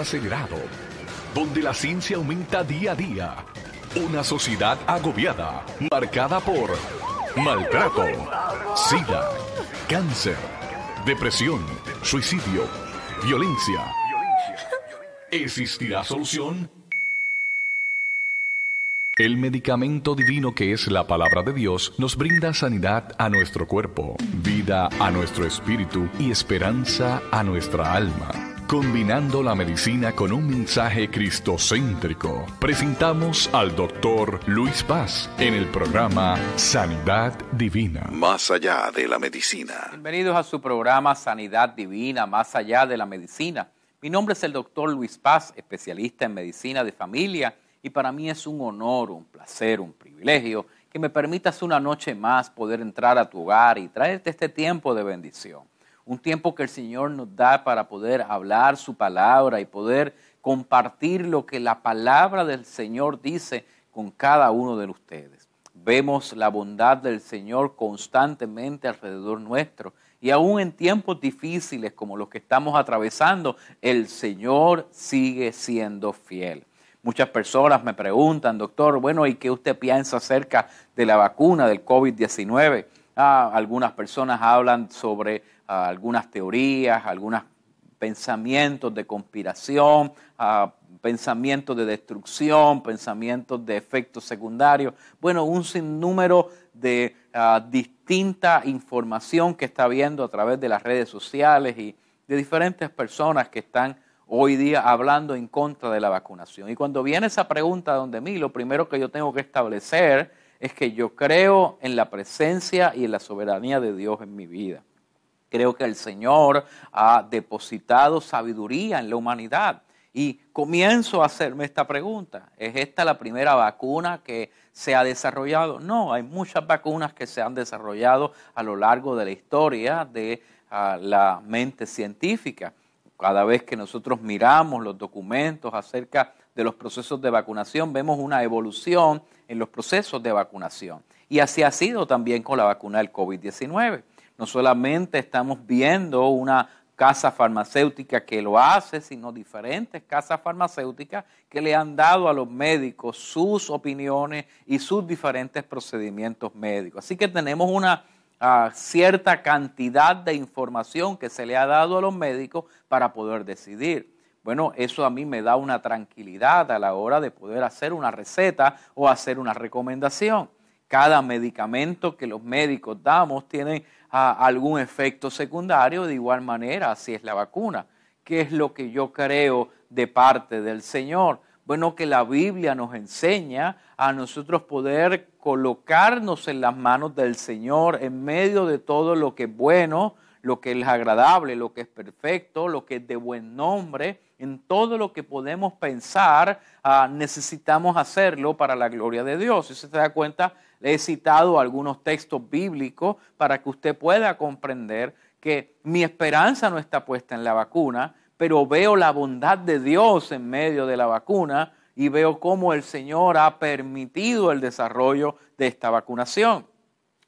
acelerado, donde la ciencia aumenta día a día. Una sociedad agobiada, marcada por maltrato, sida, cáncer, depresión, suicidio, violencia. ¿Existirá solución? El medicamento divino que es la palabra de Dios nos brinda sanidad a nuestro cuerpo, vida a nuestro espíritu y esperanza a nuestra alma. Combinando la medicina con un mensaje cristocéntrico, presentamos al doctor Luis Paz en el programa Sanidad Divina. Más allá de la medicina. Bienvenidos a su programa Sanidad Divina, Más allá de la medicina. Mi nombre es el doctor Luis Paz, especialista en medicina de familia y para mí es un honor, un placer, un privilegio que me permitas una noche más poder entrar a tu hogar y traerte este tiempo de bendición. Un tiempo que el Señor nos da para poder hablar su palabra y poder compartir lo que la palabra del Señor dice con cada uno de ustedes. Vemos la bondad del Señor constantemente alrededor nuestro y aún en tiempos difíciles como los que estamos atravesando, el Señor sigue siendo fiel. Muchas personas me preguntan, doctor, bueno, ¿y qué usted piensa acerca de la vacuna del COVID-19? Ah, algunas personas hablan sobre ah, algunas teorías, algunos pensamientos de conspiración, ah, pensamientos de destrucción, pensamientos de efectos secundarios. Bueno, un sinnúmero de distinta información que está viendo a través de las redes sociales y de diferentes personas que están hoy día hablando en contra de la vacunación. Y cuando viene esa pregunta donde mí, lo primero que yo tengo que establecer es que yo creo en la presencia y en la soberanía de Dios en mi vida. Creo que el Señor ha depositado sabiduría en la humanidad. Y comienzo a hacerme esta pregunta. ¿Es esta la primera vacuna que se ha desarrollado? No, hay muchas vacunas que se han desarrollado a lo largo de la historia de ah, la mente científica. Cada vez que nosotros miramos los documentos acerca de los procesos de vacunación, vemos una evolución en los procesos de vacunación. Y así ha sido también con la vacuna del COVID-19. No solamente estamos viendo una casa farmacéutica que lo hace, sino diferentes casas farmacéuticas que le han dado a los médicos sus opiniones y sus diferentes procedimientos médicos. Así que tenemos una a cierta cantidad de información que se le ha dado a los médicos para poder decidir. Bueno, eso a mí me da una tranquilidad a la hora de poder hacer una receta o hacer una recomendación. Cada medicamento que los médicos damos tiene ah, algún efecto secundario, de igual manera, así es la vacuna. ¿Qué es lo que yo creo de parte del Señor? Bueno, que la Biblia nos enseña a nosotros poder colocarnos en las manos del Señor en medio de todo lo que es bueno, lo que es agradable, lo que es perfecto, lo que es de buen nombre, en todo lo que podemos pensar, ah, necesitamos hacerlo para la gloria de Dios. Si se da cuenta, le he citado algunos textos bíblicos para que usted pueda comprender que mi esperanza no está puesta en la vacuna, pero veo la bondad de Dios en medio de la vacuna y veo cómo el Señor ha permitido el desarrollo de esta vacunación.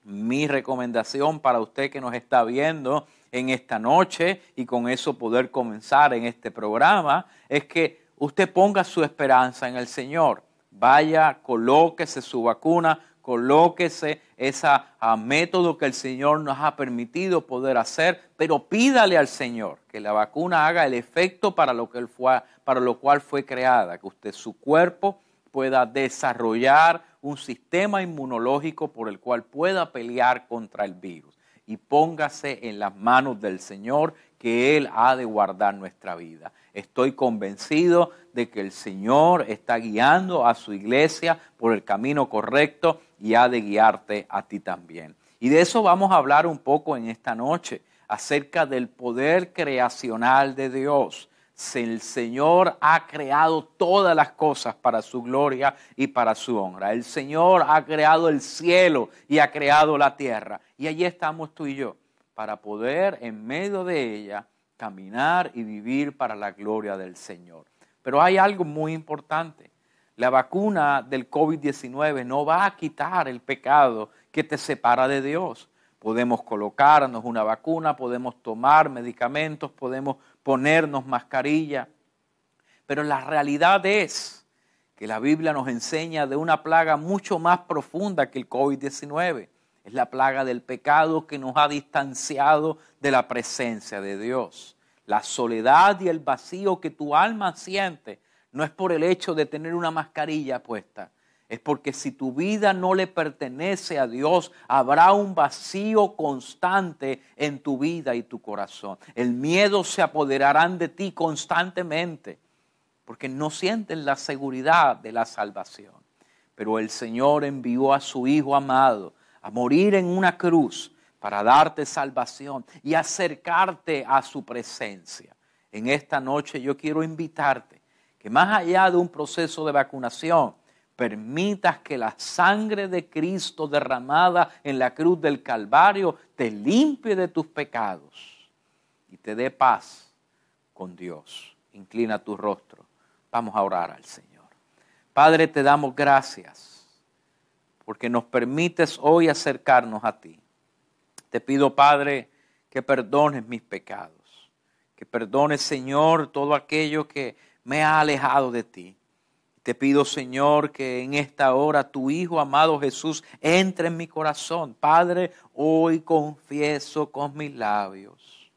Mi recomendación para usted que nos está viendo en esta noche y con eso poder comenzar en este programa es que usted ponga su esperanza en el Señor. Vaya, colóquese su vacuna, colóquese ese método que el Señor nos ha permitido poder hacer, pero pídale al Señor que la vacuna haga el efecto para lo, que fue, para lo cual fue creada, que usted su cuerpo pueda desarrollar un sistema inmunológico por el cual pueda pelear contra el virus. Y póngase en las manos del Señor que Él ha de guardar nuestra vida. Estoy convencido de que el Señor está guiando a su iglesia por el camino correcto y ha de guiarte a ti también. Y de eso vamos a hablar un poco en esta noche, acerca del poder creacional de Dios. El Señor ha creado todas las cosas para su gloria y para su honra. El Señor ha creado el cielo y ha creado la tierra. Y allí estamos tú y yo, para poder en medio de ella caminar y vivir para la gloria del Señor. Pero hay algo muy importante. La vacuna del COVID-19 no va a quitar el pecado que te separa de Dios. Podemos colocarnos una vacuna, podemos tomar medicamentos, podemos ponernos mascarilla, Pero la realidad es que la Biblia nos enseña de una plaga mucho más profunda que el COVID-19. Es la plaga del pecado que nos ha distanciado de la presencia de Dios. La soledad y el vacío que tu alma siente no es por el hecho de tener una mascarilla puesta, es porque si tu vida no le pertenece a Dios, habrá un vacío constante en tu vida y tu corazón. El miedo se apoderarán de ti constantemente, porque no sienten la seguridad de la salvación. Pero el Señor envió a su Hijo amado a morir en una cruz para darte salvación y acercarte a su presencia. En esta noche yo quiero invitarte que más allá de un proceso de vacunación, permitas que la sangre de Cristo derramada en la cruz del Calvario te limpie de tus pecados y te dé paz con Dios. Inclina tu rostro. Vamos a orar al Señor. Padre, te damos gracias porque nos permites hoy acercarnos a ti. Te pido, Padre, que perdones mis pecados, que perdones, Señor, todo aquello que me ha alejado de ti te pido, Señor, que en esta hora tu Hijo amado Jesús entre en mi corazón. Padre, hoy confieso con mis labios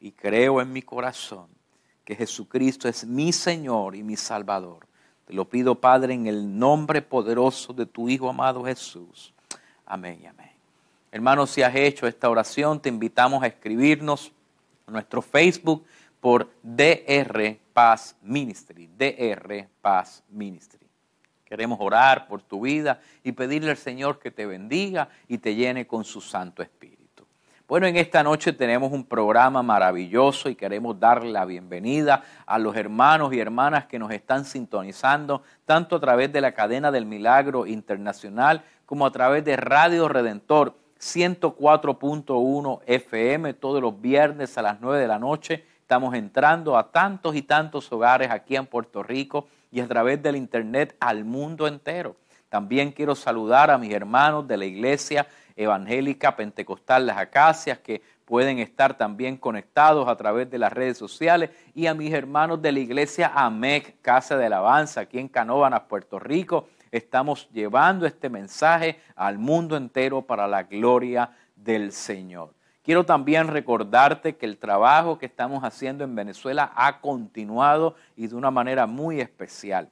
y creo en mi corazón que Jesucristo es mi Señor y mi Salvador. Te lo pido, Padre, en el nombre poderoso de tu Hijo amado Jesús. Amén y amén. Hermanos, si has hecho esta oración, te invitamos a escribirnos a nuestro Facebook por DR Paz Ministry, DR Paz Ministry. Queremos orar por tu vida y pedirle al Señor que te bendiga y te llene con su Santo Espíritu. Bueno, en esta noche tenemos un programa maravilloso y queremos darle la bienvenida a los hermanos y hermanas que nos están sintonizando, tanto a través de la cadena del Milagro Internacional como a través de Radio Redentor 104.1 FM todos los viernes a las 9 de la noche Estamos entrando a tantos y tantos hogares aquí en Puerto Rico y a través del Internet al mundo entero. También quiero saludar a mis hermanos de la Iglesia Evangélica Pentecostal Las Acacias que pueden estar también conectados a través de las redes sociales y a mis hermanos de la Iglesia AMEC, Casa de Alabanza, aquí en Canóvanas, Puerto Rico. Estamos llevando este mensaje al mundo entero para la gloria del Señor. Quiero también recordarte que el trabajo que estamos haciendo en Venezuela ha continuado y de una manera muy especial.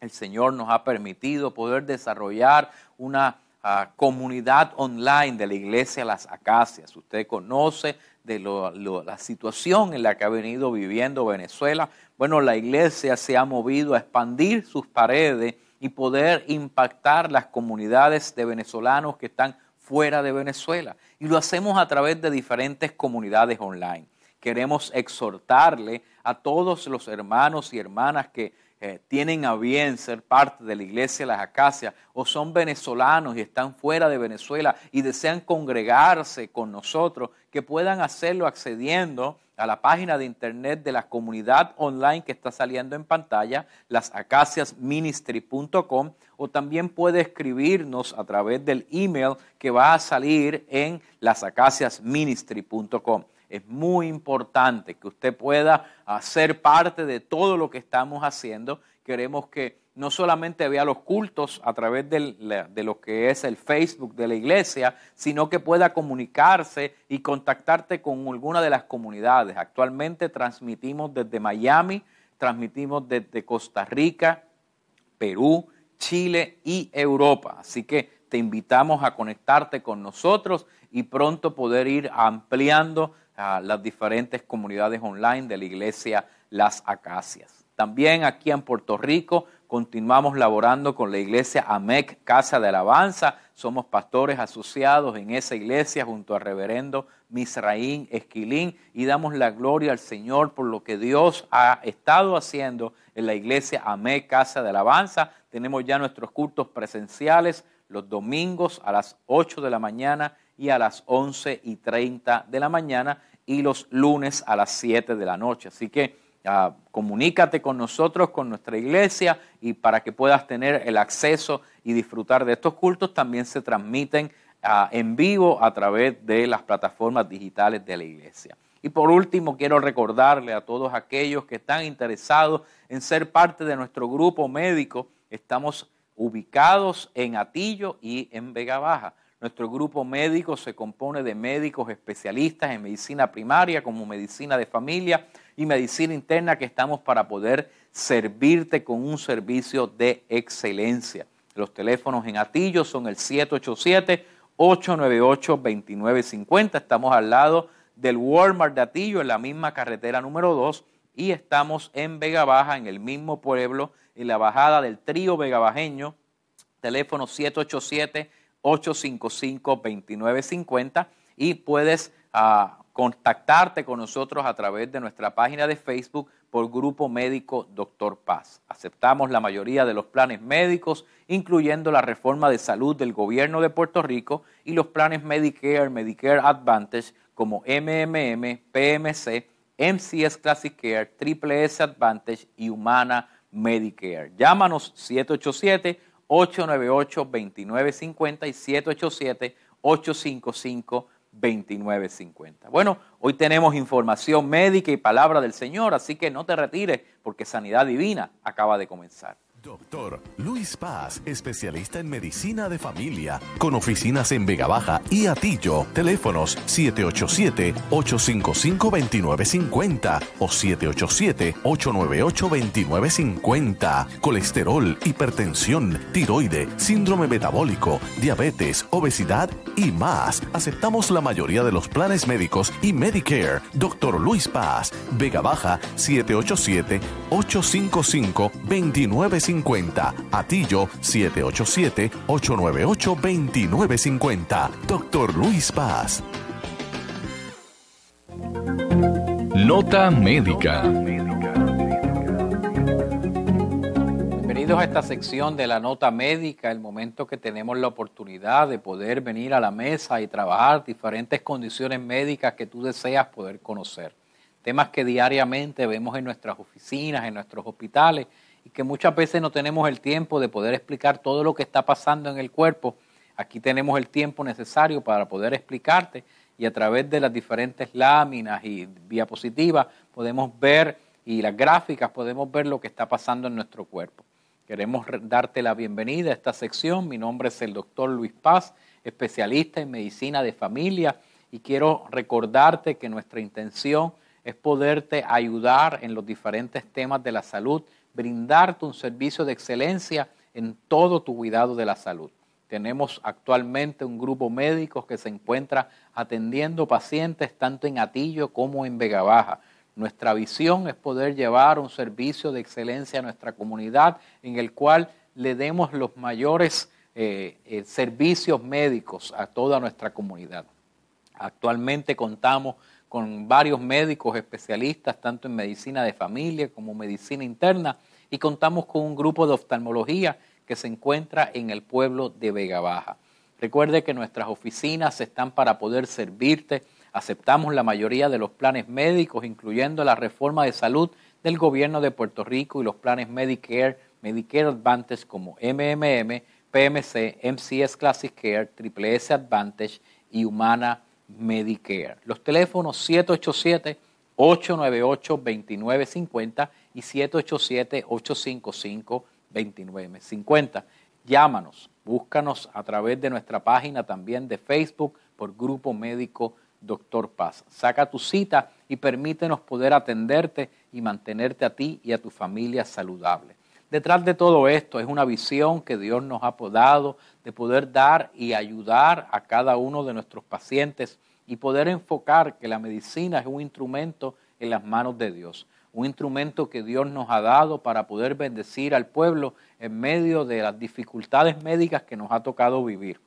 El Señor nos ha permitido poder desarrollar una ah, comunidad online de la iglesia Las Acacias. Usted conoce de la situación en la que ha venido viviendo Venezuela. Bueno, la iglesia se ha movido a expandir sus paredes y poder impactar las comunidades de venezolanos que están fuera de Venezuela. Y lo hacemos a través de diferentes comunidades online. Queremos exhortarle a todos los hermanos y hermanas que eh, tienen a bien ser parte de la iglesia de las Acacias o son venezolanos y están fuera de Venezuela y desean congregarse con nosotros, que puedan hacerlo accediendo a la página de internet de la comunidad online que está saliendo en pantalla, lasacaciasministry.com, o también puede escribirnos a través del email que va a salir en lasacaciasministry.com. Es muy importante que usted pueda hacer parte de todo lo que estamos haciendo. Queremos que no solamente vea los cultos a través de lo que es el Facebook de la iglesia, sino que pueda comunicarse y contactarte con alguna de las comunidades. Actualmente transmitimos desde Miami, transmitimos desde Costa Rica, Perú, Chile y Europa. Así que te invitamos a conectarte con nosotros y pronto poder ir ampliando las diferentes comunidades online de la iglesia Las Acacias. También aquí en Puerto Rico continuamos laborando con la iglesia AMEC Casa de Alabanza. Somos pastores asociados en esa iglesia junto al reverendo Misraín Esquilín y damos la gloria al Señor por lo que Dios ha estado haciendo en la iglesia AMEC Casa de Alabanza. Tenemos ya nuestros cultos presenciales los domingos a las 8 de la mañana y a las 11 y 30 de la mañana y los lunes a las 7 de la noche. Así que ah, comunícate con nosotros, con nuestra iglesia y para que puedas tener el acceso y disfrutar de estos cultos también se transmiten ah, en vivo a través de las plataformas digitales de la iglesia. Y por último, quiero recordarle a todos aquellos que están interesados en ser parte de nuestro grupo médico, estamos ubicados en Atillo y en Vega Baja. Nuestro grupo médico se compone de médicos especialistas en medicina primaria como medicina de familia y medicina interna que estamos para poder servirte con un servicio de excelencia. Los teléfonos en Atillo son el 787-898-2950. Estamos al lado del Walmart de Atillo en la misma carretera número 2 y estamos en Vega Baja, en el mismo pueblo, en la bajada del trío vegabajeño, teléfono 787 855-2950 y puedes ah, contactarte con nosotros a través de nuestra página de Facebook por Grupo Médico Doctor Paz. Aceptamos la mayoría de los planes médicos, incluyendo la reforma de salud del gobierno de Puerto Rico y los planes Medicare, Medicare Advantage como MMM, PMC, MCS Classic Care, Triple S Advantage y Humana Medicare. Llámanos 787 898-2950 y 787-855-2950. Bueno, hoy tenemos información médica y palabra del Señor, así que no te retires porque Sanidad Divina acaba de comenzar. Doctor Luis Paz, especialista en medicina de familia, con oficinas en Vega Baja y Atillo. Teléfonos 787-855-2950 o 787-898-2950. Colesterol, hipertensión, tiroide, síndrome metabólico, diabetes, obesidad y más. Aceptamos la mayoría de los planes médicos y Medicare. Doctor Luis Paz, Vega Baja 787 855 2950 Atillo 787-898-2950. Doctor Luis Paz. Nota médica. Bienvenidos a esta sección de la nota médica, el momento que tenemos la oportunidad de poder venir a la mesa y trabajar diferentes condiciones médicas que tú deseas poder conocer. Temas que diariamente vemos en nuestras oficinas, en nuestros hospitales y que muchas veces no tenemos el tiempo de poder explicar todo lo que está pasando en el cuerpo. Aquí tenemos el tiempo necesario para poder explicarte y a través de las diferentes láminas y diapositivas podemos ver y las gráficas podemos ver lo que está pasando en nuestro cuerpo. Queremos darte la bienvenida a esta sección. Mi nombre es el doctor Luis Paz, especialista en medicina de familia y quiero recordarte que nuestra intención es poderte ayudar en los diferentes temas de la salud brindarte un servicio de excelencia en todo tu cuidado de la salud. Tenemos actualmente un grupo médico que se encuentra atendiendo pacientes tanto en Atillo como en Vega Baja. Nuestra visión es poder llevar un servicio de excelencia a nuestra comunidad en el cual le demos los mayores eh, eh, servicios médicos a toda nuestra comunidad. Actualmente contamos con varios médicos especialistas, tanto en medicina de familia como medicina interna, y contamos con un grupo de oftalmología que se encuentra en el pueblo de Vega Baja. Recuerde que nuestras oficinas están para poder servirte. Aceptamos la mayoría de los planes médicos, incluyendo la reforma de salud del gobierno de Puerto Rico y los planes Medicare, Medicare Advantage como MMM, PMC, MCS Classic Care, Triple S Advantage y Humana Medicare. Los teléfonos 787-898-2950 y 787-855-2950. Llámanos, búscanos a través de nuestra página también de Facebook por Grupo Médico Doctor Paz. Saca tu cita y permítenos poder atenderte y mantenerte a ti y a tu familia saludable. Detrás de todo esto es una visión que Dios nos ha dado de poder dar y ayudar a cada uno de nuestros pacientes y poder enfocar que la medicina es un instrumento en las manos de Dios, un instrumento que Dios nos ha dado para poder bendecir al pueblo en medio de las dificultades médicas que nos ha tocado vivir.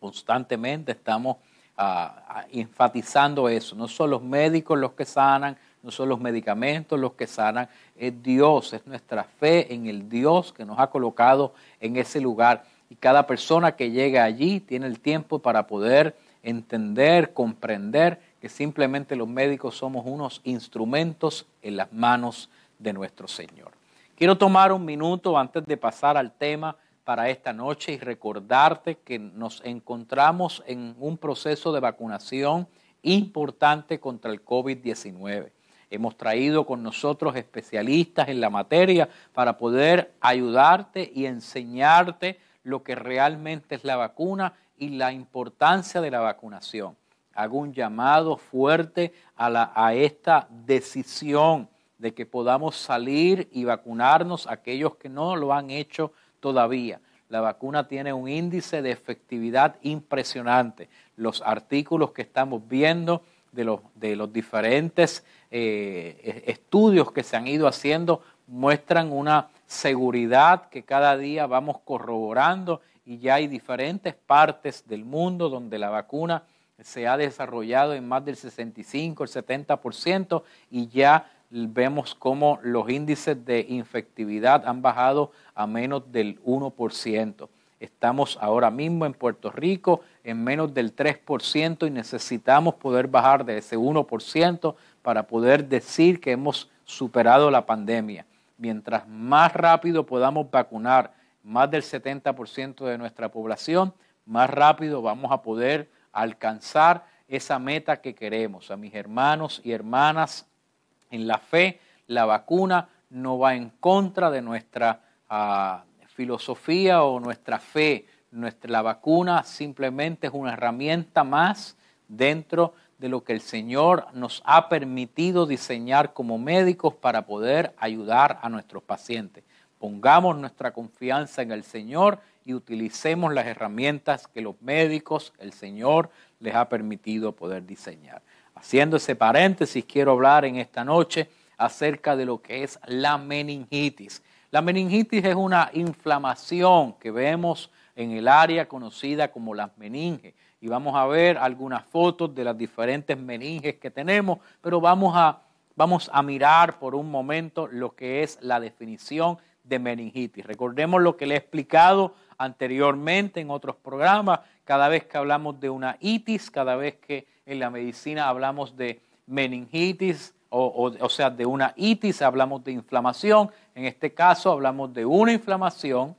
Constantemente estamos ah, ah, enfatizando eso, no son los médicos los que sanan, no son los medicamentos los que sanan, es Dios, es nuestra fe en el Dios que nos ha colocado en ese lugar. Y cada persona que llega allí tiene el tiempo para poder entender, comprender que simplemente los médicos somos unos instrumentos en las manos de nuestro Señor. Quiero tomar un minuto antes de pasar al tema para esta noche y recordarte que nos encontramos en un proceso de vacunación importante contra el COVID-19. Hemos traído con nosotros especialistas en la materia para poder ayudarte y enseñarte lo que realmente es la vacuna y la importancia de la vacunación. Hago un llamado fuerte a, esta decisión de que podamos salir y vacunarnos aquellos que no lo han hecho todavía. La vacuna tiene un índice de efectividad impresionante. Los artículos que estamos viendo de los, diferentes eh, estudios que se han ido haciendo muestran una seguridad que cada día vamos corroborando y ya hay diferentes partes del mundo donde la vacuna se ha desarrollado en más del 65, el 70% y ya vemos cómo los índices de infectividad han bajado a menos del 1%. Estamos ahora mismo en Puerto Rico en menos del 3% y necesitamos poder bajar de ese 1% para poder decir que hemos superado la pandemia. Mientras más rápido podamos vacunar más del 70% de nuestra población, más rápido vamos a poder alcanzar esa meta que queremos. A mis hermanos y hermanas en la fe, la vacuna no va en contra de nuestra ah, filosofía o nuestra fe. Nuestra, la vacuna simplemente es una herramienta más dentro de lo que el Señor nos ha permitido diseñar como médicos para poder ayudar a nuestros pacientes. Pongamos nuestra confianza en el Señor y utilicemos las herramientas que los médicos, el Señor, les ha permitido poder diseñar. Haciendo ese paréntesis, quiero hablar en esta noche acerca de lo que es la meningitis. La meningitis es una inflamación que vemos en el área conocida como las meninges. Y vamos a ver algunas fotos de las diferentes meninges que tenemos, pero vamos a, vamos a mirar por un momento lo que es la definición de meningitis. Recordemos lo que le he explicado anteriormente en otros programas, cada vez que hablamos de una itis, cada vez que en la medicina hablamos de meningitis, o, o, sea, de una itis, hablamos de inflamación. En este caso hablamos de una inflamación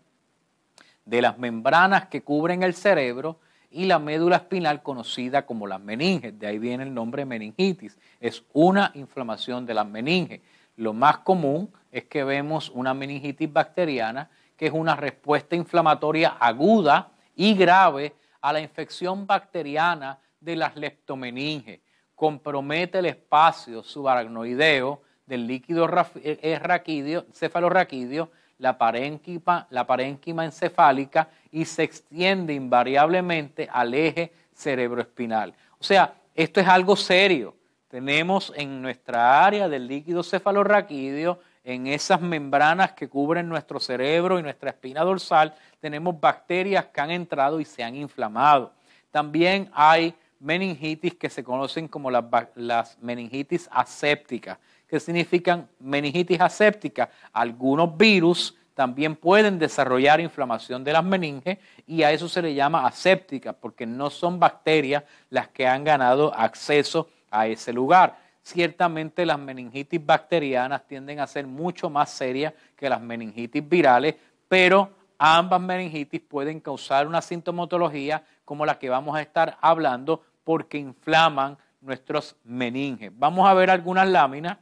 de las membranas que cubren el cerebro y la médula espinal conocida como las meninges. De ahí viene el nombre meningitis. Es una inflamación de las meninges. Lo más común es que vemos una meningitis bacteriana, que es una respuesta inflamatoria aguda y grave a la infección bacteriana de las leptomeninges. Compromete el espacio subaracnoideo del líquido eh, eh, raquídeo, cefalorraquídeo, la parénquima, la parénquima encefálica y se extiende invariablemente al eje cerebroespinal. O sea, esto es algo serio. Tenemos en nuestra área del líquido cefalorraquídeo, en esas membranas que cubren nuestro cerebro y nuestra espina dorsal, tenemos bacterias que han entrado y se han inflamado. También hay meningitis que se conocen como las, meningitis asépticas. Que significan meningitis aséptica? Algunos virus también pueden desarrollar inflamación de las meninges y a eso se le llama aséptica porque no son bacterias las que han ganado acceso a ese lugar. Ciertamente las meningitis bacterianas tienden a ser mucho más serias que las meningitis virales, pero ambas meningitis pueden causar una sintomatología como la que vamos a estar hablando porque inflaman nuestros meninges. Vamos a ver algunas láminas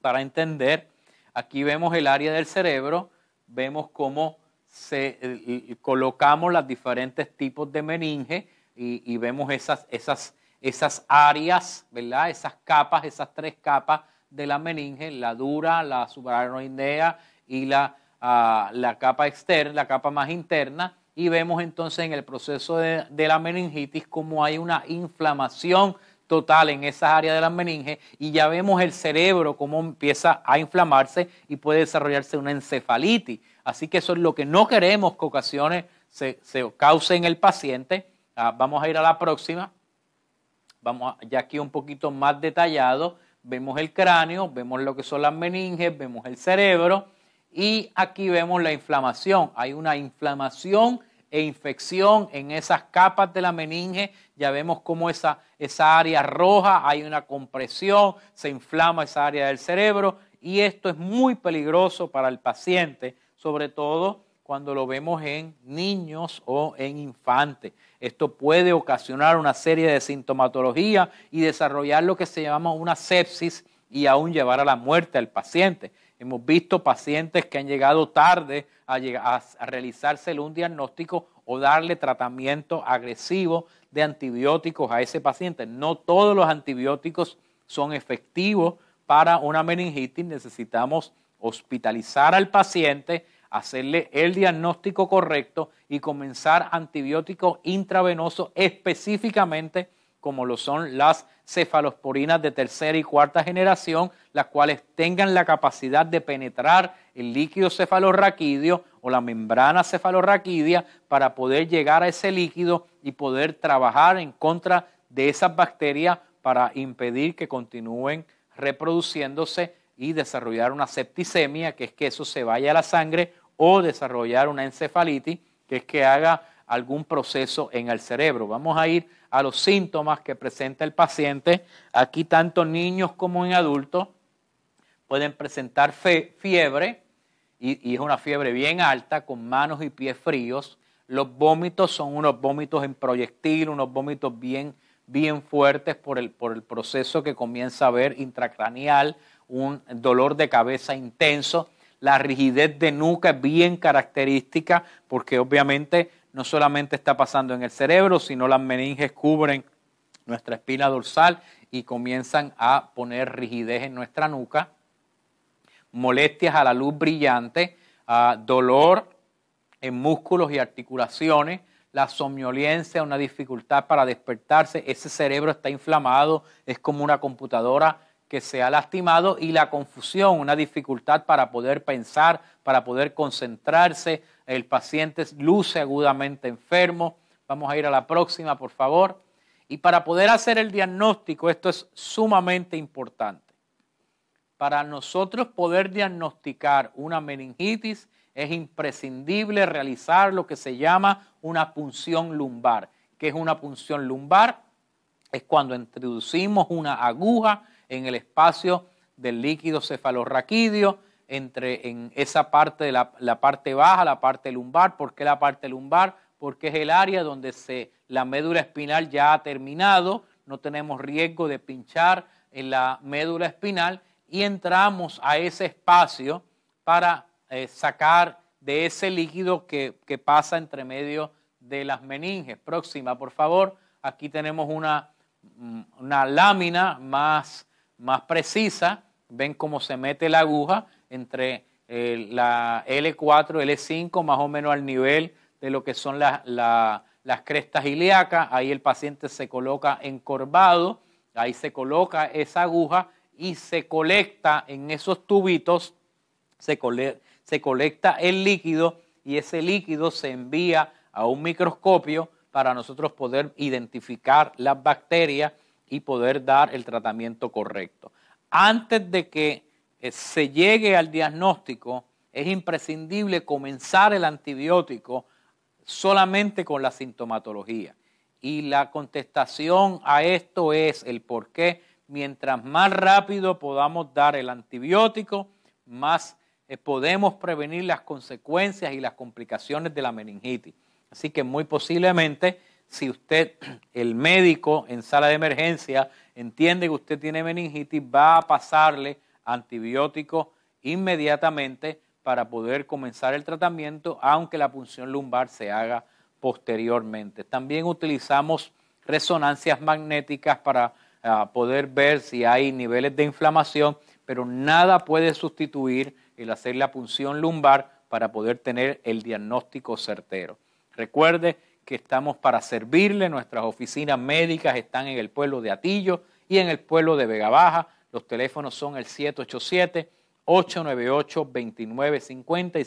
para entender. Aquí vemos el área del cerebro, vemos cómo se, colocamos los diferentes tipos de meninge y, vemos esas, esas, esas áreas, ¿verdad? Esas capas, esas tres capas de la meninge, la dura, la subaracnoidea y la la capa externa, la capa más interna, y vemos entonces en el proceso de, la meningitis como hay una inflamación total en esa área de la meninge y ya vemos el cerebro cómo empieza a inflamarse y puede desarrollarse una encefalitis. Así que eso es lo que no queremos que ocasiones se, cause en el paciente. Ah, vamos a ir a la próxima. Vamos ya aquí un poquito más detallado. Vemos el cráneo, vemos lo que son las meninges, vemos el cerebro y aquí vemos la inflamación. Hay una inflamación e infección en esas capas de la meninge. Ya vemos cómo esa, esa área roja, hay una compresión, se inflama esa área del cerebro y esto es muy peligroso para el paciente, sobre todo cuando lo vemos en niños o en infantes. Esto puede ocasionar una serie de sintomatología y desarrollar lo que se llama una sepsis y aún llevar a la muerte al paciente. Hemos visto pacientes que han llegado tarde a, realizarse un diagnóstico o darle tratamiento agresivo de antibióticos a ese paciente. No todos los antibióticos son efectivos para una meningitis. Necesitamos hospitalizar al paciente hacerle el diagnóstico correcto y comenzar antibióticos intravenosos específicamente como lo son las cefalosporinas de tercera y cuarta generación, las cuales tengan la capacidad de penetrar el líquido cefalorraquídeo o la membrana cefalorraquídea para poder llegar a ese líquido y poder trabajar en contra de esas bacterias para impedir que continúen reproduciéndose y desarrollar una septicemia, que es que eso se vaya a la sangre, o desarrollar una encefalitis, que es que haga algún proceso en el cerebro. Vamos a ir a los síntomas que presenta el paciente. Aquí tanto niños como en adultos pueden presentar fiebre y, y, es una fiebre bien alta con manos y pies fríos. Los vómitos son unos vómitos en proyectil, unos vómitos bien, bien fuertes por el, por el proceso que comienza a haber intracraneal un dolor de cabeza intenso. La rigidez de nuca es bien característica porque obviamente no solamente está pasando en el cerebro, sino las meninges cubren nuestra espina dorsal y comienzan a poner rigidez en nuestra nuca. Molestias a la luz brillante, dolor en músculos y articulaciones, la somnolencia, una dificultad para despertarse, ese cerebro está inflamado, es como una computadora que se ha lastimado y la confusión, una dificultad para poder pensar, para poder concentrarse. El paciente luce agudamente enfermo. Vamos a ir a la próxima, por favor. Y para poder hacer el diagnóstico, esto es sumamente importante. Para nosotros poder diagnosticar una meningitis, es imprescindible realizar lo que se llama una punción lumbar. ¿Qué es una punción lumbar? Es cuando introducimos una aguja en el espacio del líquido cefalorraquídeo, entre en esa parte de la, parte baja, la parte lumbar. ¿Por qué la parte lumbar? Porque es el área donde se, la médula espinal ya ha terminado, no tenemos riesgo de pinchar en la médula espinal y entramos a ese espacio para eh, sacar de ese líquido que, que pasa entre medio de las meninges. Próxima, por favor. Aquí tenemos una, mm, una lámina más más precisa, ven cómo se mete la aguja entre eh, la L4, L5, más o menos al nivel de lo que son las crestas ilíacas. Ahí el paciente se coloca encorvado, ahí se coloca esa aguja y se colecta en esos tubitos, se, se colecta el líquido y ese líquido se envía a un microscopio para nosotros poder identificar las bacterias y poder dar el tratamiento correcto. Antes de que eh, se llegue al diagnóstico, es imprescindible comenzar el antibiótico solamente con la sintomatología. Y la contestación a esto es el por qué mientras más rápido podamos dar el antibiótico, más eh, podemos prevenir las consecuencias y las complicaciones de la meningitis. Así que muy posiblemente si usted, el médico en sala de emergencia, entiende que usted tiene meningitis, va a pasarle antibióticos inmediatamente para poder comenzar el tratamiento, aunque la punción lumbar se haga posteriormente. También utilizamos resonancias magnéticas para ah, poder ver si hay niveles de inflamación, pero nada puede sustituir el hacer la punción lumbar para poder tener el diagnóstico certero. Recuerde que estamos para servirle. Nuestras oficinas médicas están en el pueblo de Atillo y en el pueblo de Vega Baja. Los teléfonos son el 787-898-2950 y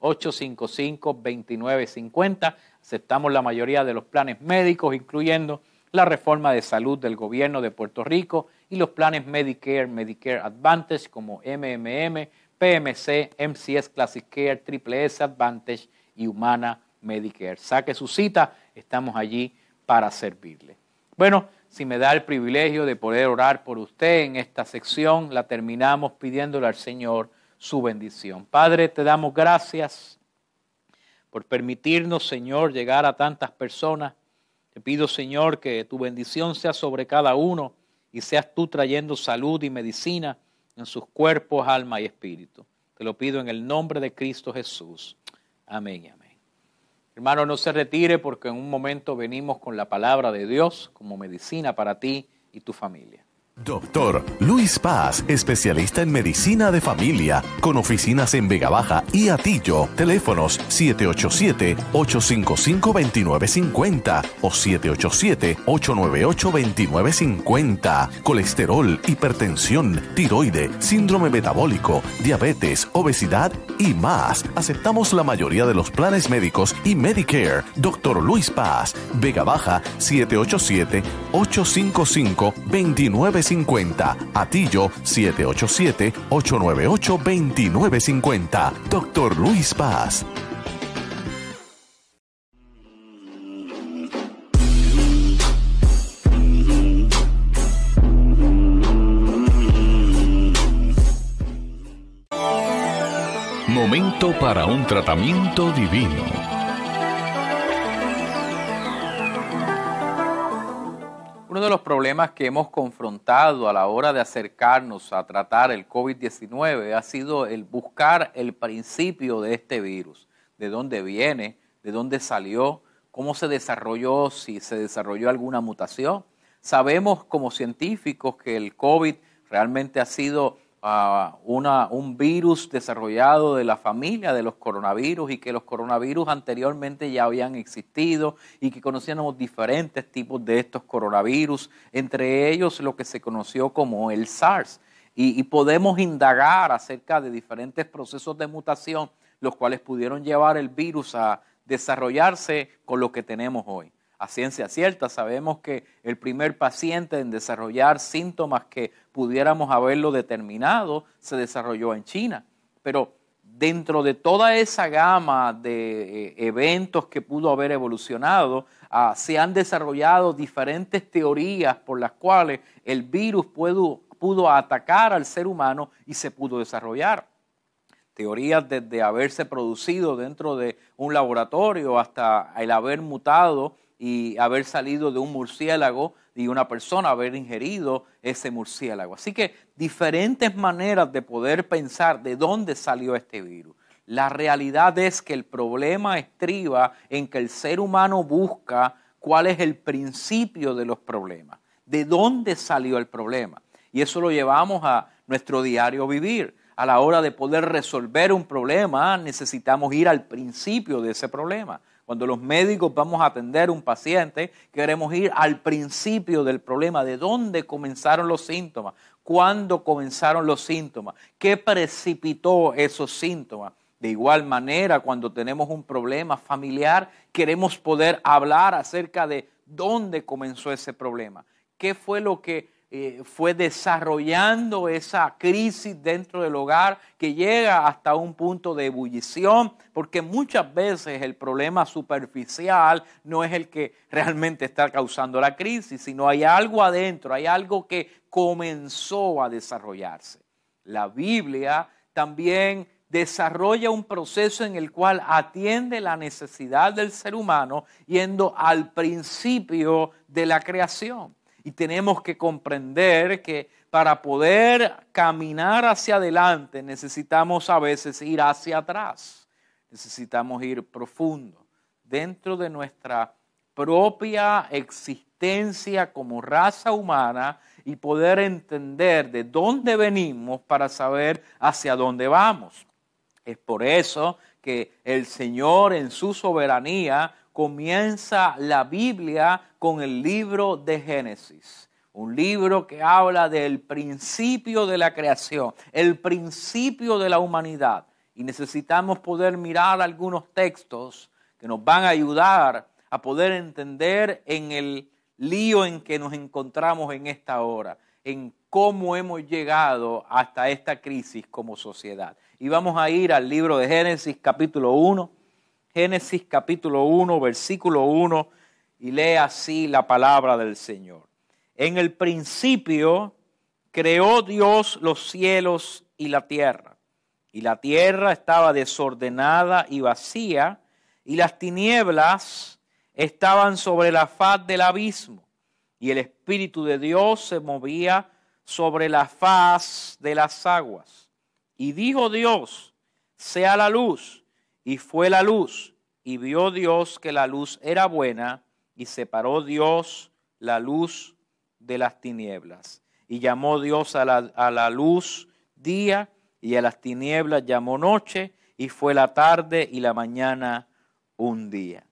787-855-2950. Aceptamos la mayoría de los planes médicos, incluyendo la reforma de salud del gobierno de Puerto Rico y los planes Medicare, Medicare Advantage como MMM, PMC, MCS Classic Care, Triple S Advantage y Humana Medicare. Saque su cita, estamos allí para servirle. Bueno, si me da el privilegio de poder orar por usted en esta sección, la terminamos pidiéndole al Señor su bendición. Padre, te damos gracias por permitirnos, Señor, llegar a tantas personas. Te pido, Señor, que tu bendición sea sobre cada uno y seas tú trayendo salud y medicina en sus cuerpos, alma y espíritu. Te lo pido en el nombre de Cristo Jesús. Amén y amén. Hermano, no se retire porque en un momento venimos con la palabra de Dios como medicina para ti y tu familia. Doctor Luis Paz, especialista en medicina de familia, con oficinas en Vega Baja y Atillo. Teléfonos 787-855-2950 o 787-898-2950. Colesterol, hipertensión, tiroide, síndrome metabólico, diabetes, obesidad y más. Aceptamos la mayoría de los planes médicos y Medicare. Doctor Luis Paz, Vega Baja 787 855 2950 Atillo 787-898-2950. Doctor Luis Paz. Momento para un tratamiento divino Uno de los problemas que hemos confrontado a la hora de acercarnos a tratar el COVID-19 ha sido el buscar el principio de este virus, de dónde viene, de dónde salió, cómo se desarrolló, si se desarrolló alguna mutación. Sabemos como científicos que el COVID realmente ha sido un virus desarrollado de la familia de los coronavirus y que los coronavirus anteriormente ya habían existido y que conocíamos diferentes tipos de estos coronavirus, entre ellos lo que se conoció como el SARS. Y podemos indagar acerca de diferentes procesos de mutación, los cuales pudieron llevar el virus a desarrollarse con lo que tenemos hoy a ciencia cierta. Sabemos que el primer paciente en desarrollar síntomas que pudiéramos haberlo determinado se desarrolló en China. Pero dentro de toda esa gama de eh, eventos que pudo haber evolucionado, ah, se han desarrollado diferentes teorías por las cuales el virus pudo, pudo atacar al ser humano y se pudo desarrollar teorías desde haberse producido dentro de un laboratorio hasta el haber mutado y haber salido de un murciélago y una persona haber ingerido ese murciélago. Así que diferentes maneras de poder pensar de dónde salió este virus. La realidad es que el problema estriba en que el ser humano busca cuál es el principio de los problemas, de dónde salió el problema. Y eso lo llevamos a nuestro diario vivir. A la hora de poder resolver un problema necesitamos ir al principio de ese problema. Cuando los médicos vamos a atender un paciente, queremos ir al principio del problema, de dónde comenzaron los síntomas, cuándo comenzaron los síntomas, qué precipitó esos síntomas. De igual manera, cuando tenemos un problema familiar, queremos poder hablar acerca de dónde comenzó ese problema, qué fue lo que eh, fue desarrollando esa crisis dentro del hogar que llega hasta un punto de ebullición, porque muchas veces el problema superficial no es el que realmente está causando la crisis, sino hay algo adentro, hay algo que comenzó a desarrollarse. La Biblia también desarrolla un proceso en el cual atiende la necesidad del ser humano yendo al principio de la creación. Y tenemos que comprender que para poder caminar hacia adelante necesitamos a veces ir hacia atrás. Necesitamos ir profundo dentro de nuestra propia existencia como raza humana y poder entender de dónde venimos para saber hacia dónde vamos. Es por eso que el Señor en su soberanía comienza la Biblia con el libro de Génesis. Un libro que habla del principio de la creación, el principio de la humanidad. Y necesitamos poder mirar algunos textos que nos van a ayudar a poder entender en el lío en que nos encontramos en esta hora, en cómo hemos llegado hasta esta crisis como sociedad. Y vamos a ir al libro de Génesis capítulo 1 Génesis capítulo 1, versículo 1, y lee así la palabra del Señor. En el principio creó Dios los cielos y la tierra, y la tierra estaba desordenada y vacía, y las tinieblas estaban sobre la faz del abismo, y el Espíritu de Dios se movía sobre la faz de las aguas. Y dijo Dios, sea la luz, y fue la luz, y vio Dios que la luz era buena, y separó Dios la luz de las tinieblas. Y llamó Dios a la, a la luz día, y a las tinieblas llamó noche, y fue la tarde y la mañana un día.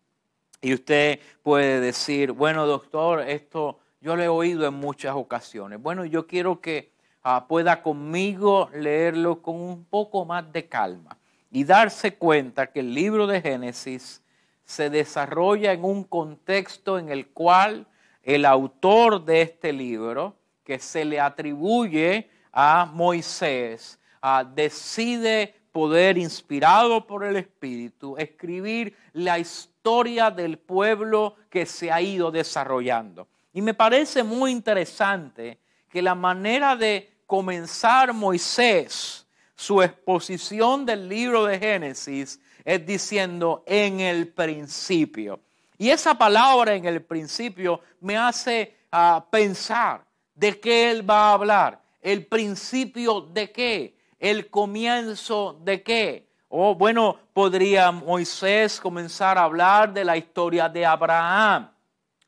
Y usted puede decir, bueno, doctor, esto yo lo he oído en muchas ocasiones. Bueno, yo quiero que ah, pueda conmigo leerlo con un poco más de calma y darse cuenta que el libro de Génesis se desarrolla en un contexto en el cual el autor de este libro, que se le atribuye a Moisés, ah, decide poder, inspirado por el Espíritu, escribir la historia del pueblo que se ha ido desarrollando. Y me parece muy interesante que la manera de comenzar Moisés su exposición del libro de Génesis es diciendo en el principio. Y esa palabra en el principio me hace ah, pensar de qué él va a hablar. El principio de qué el comienzo de qué? O bueno, podría Moisés comenzar a hablar de la historia de Abraham.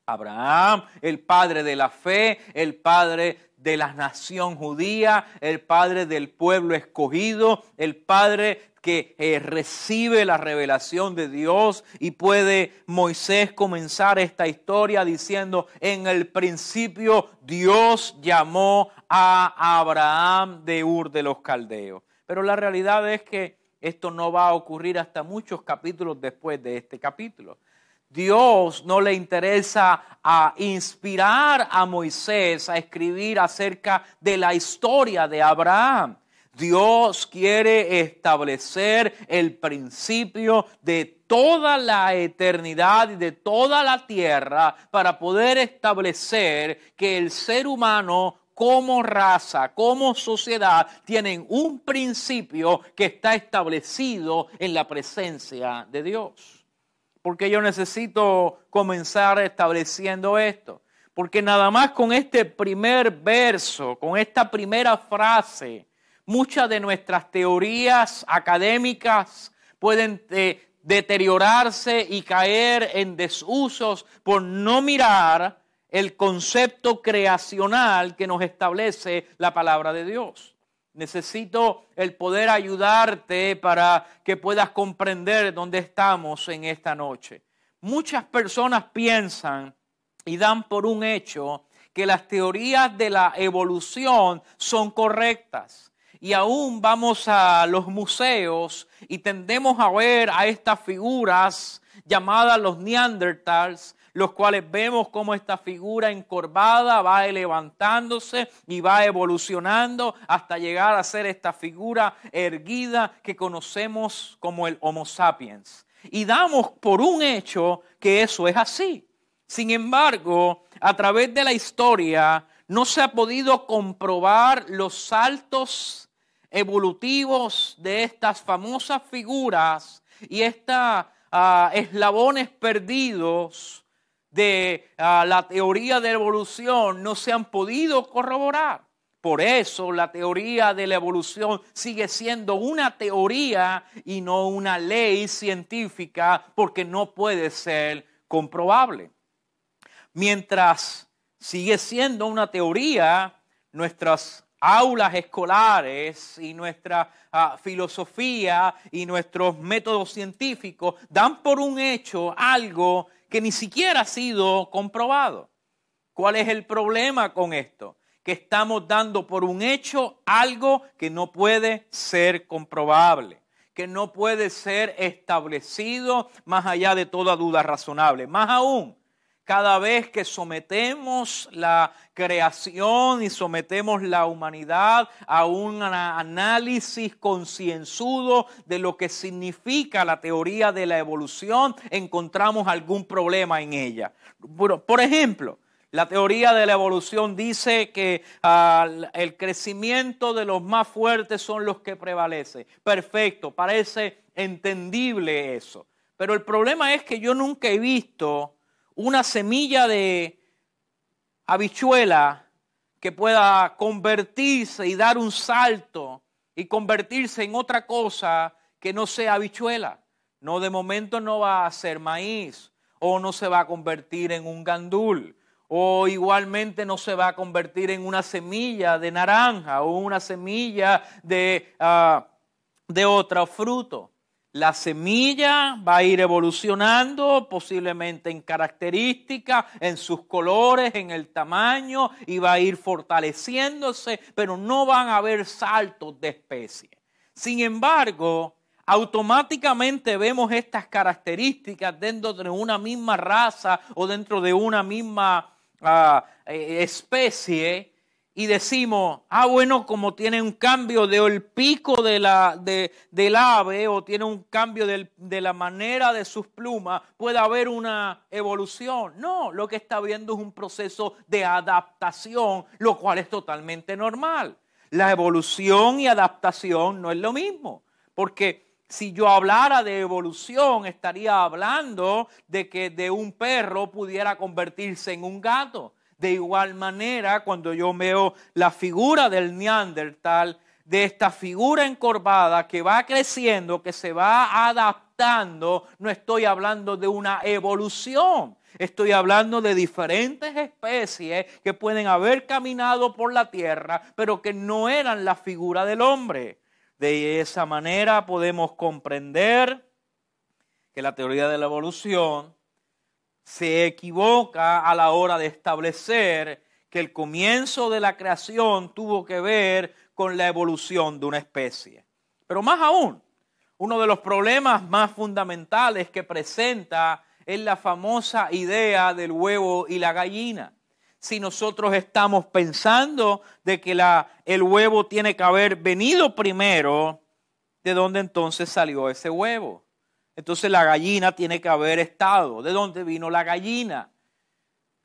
Abraham, el padre de la fe, el padre de la nación judía, el padre del pueblo escogido, el padre que eh, recibe la revelación de Dios y puede Moisés comenzar esta historia diciendo, en el principio Dios llamó a Abraham de Ur de los Caldeos. Pero la realidad es que esto no va a ocurrir hasta muchos capítulos después de este capítulo. Dios no le interesa a inspirar a Moisés a escribir acerca de la historia de Abraham. Dios quiere establecer el principio de toda la eternidad y de toda la tierra para poder establecer que el ser humano como raza, como sociedad, tienen un principio que está establecido en la presencia de Dios. Porque yo necesito comenzar estableciendo esto. Porque nada más con este primer verso, con esta primera frase, muchas de nuestras teorías académicas pueden eh, deteriorarse y caer en desusos por no mirar el concepto creacional que nos establece la palabra de Dios. Necesito el poder ayudarte para que puedas comprender dónde estamos en esta noche. Muchas personas piensan y dan por un hecho que las teorías de la evolución son correctas. Y aún vamos a los museos y tendemos a ver a estas figuras llamadas los neandertals los cuales vemos cómo esta figura encorvada va levantándose y va evolucionando hasta llegar a ser esta figura erguida que conocemos como el Homo sapiens. Y damos por un hecho que eso es así. Sin embargo, a través de la historia no se ha podido comprobar los saltos evolutivos de estas famosas figuras y estos ah, eslabones perdidos de ah, la teoría de la evolución no se han podido corroborar. Por eso la teoría de la evolución sigue siendo una teoría y no una ley científica porque no puede ser comprobable. Mientras sigue siendo una teoría, nuestras aulas escolares y nuestra ah, filosofía y nuestros métodos científicos dan por un hecho algo que ni siquiera ha sido comprobado. ¿Cuál es el problema con esto? Que estamos dando por un hecho algo que no puede ser comprobable, que no puede ser establecido más allá de toda duda razonable. Más aún, cada vez que sometemos la creación y sometemos la humanidad a un análisis concienzudo de lo que significa la teoría de la evolución, encontramos algún problema en ella. Por ejemplo, la teoría de la evolución dice que ah, el crecimiento de los más fuertes son los que prevalecen. Perfecto, parece entendible eso. Pero el problema es que yo nunca he visto una semilla de habichuela que pueda convertirse y dar un salto y convertirse en otra cosa que no sea habichuela. No, de momento no va a ser maíz o no se va a convertir en un gandul o igualmente no se va a convertir en una semilla de naranja o una semilla de, uh, de otro fruto. La semilla va a ir evolucionando posiblemente en características, en sus colores, en el tamaño y va a ir fortaleciéndose, pero no van a haber saltos de especie. Sin embargo, automáticamente vemos estas características dentro de una misma raza o dentro de una misma uh, especie y decimos, ah, bueno, como tiene un cambio del pico de la, de, del ave o tiene un cambio de la manera de sus plumas, puede haber una evolución. No, lo que está viendo es un proceso de adaptación, lo cual es totalmente normal. La evolución y adaptación no es lo mismo, porque si yo hablara de evolución, estaría hablando de que de un perro pudiera convertirse en un gato. De igual manera, cuando yo veo la figura del neandertal, de esta figura encorvada que va creciendo, que se va adaptando, no estoy hablando de una evolución. Estoy hablando de diferentes especies que pueden haber caminado por la tierra, pero que no eran la figura del hombre. De esa manera podemos comprender que la teoría de la evolución se equivoca a la hora de establecer que el comienzo de la creación tuvo que ver con la evolución de una especie. Pero más aún, uno de los problemas más fundamentales que presenta es la famosa idea del huevo y la gallina. Si nosotros estamos pensando de que el huevo tiene que haber venido primero, ¿de dónde entonces salió ese huevo? Entonces la gallina tiene que haber estado. ¿De dónde vino la gallina?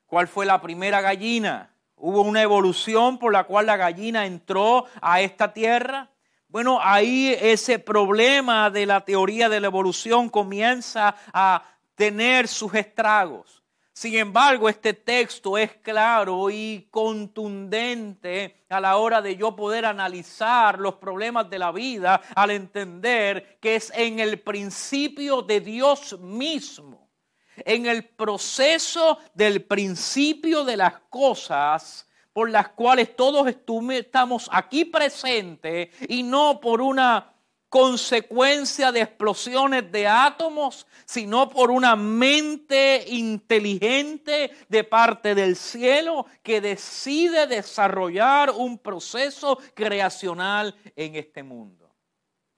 ¿Cuál fue la primera gallina? ¿Hubo una evolución por la cual la gallina entró a esta tierra? Bueno, ahí ese problema de la teoría de la evolución comienza a tener sus estragos. Sin embargo, este texto es claro y contundente a la hora de yo poder analizar los problemas de la vida al entender que es en el principio de Dios mismo, en el proceso del principio de las cosas por las cuales todos estamos aquí presentes y no por una consecuencia de explosiones de átomos, sino por una mente inteligente de parte del cielo que decide desarrollar un proceso creacional en este mundo.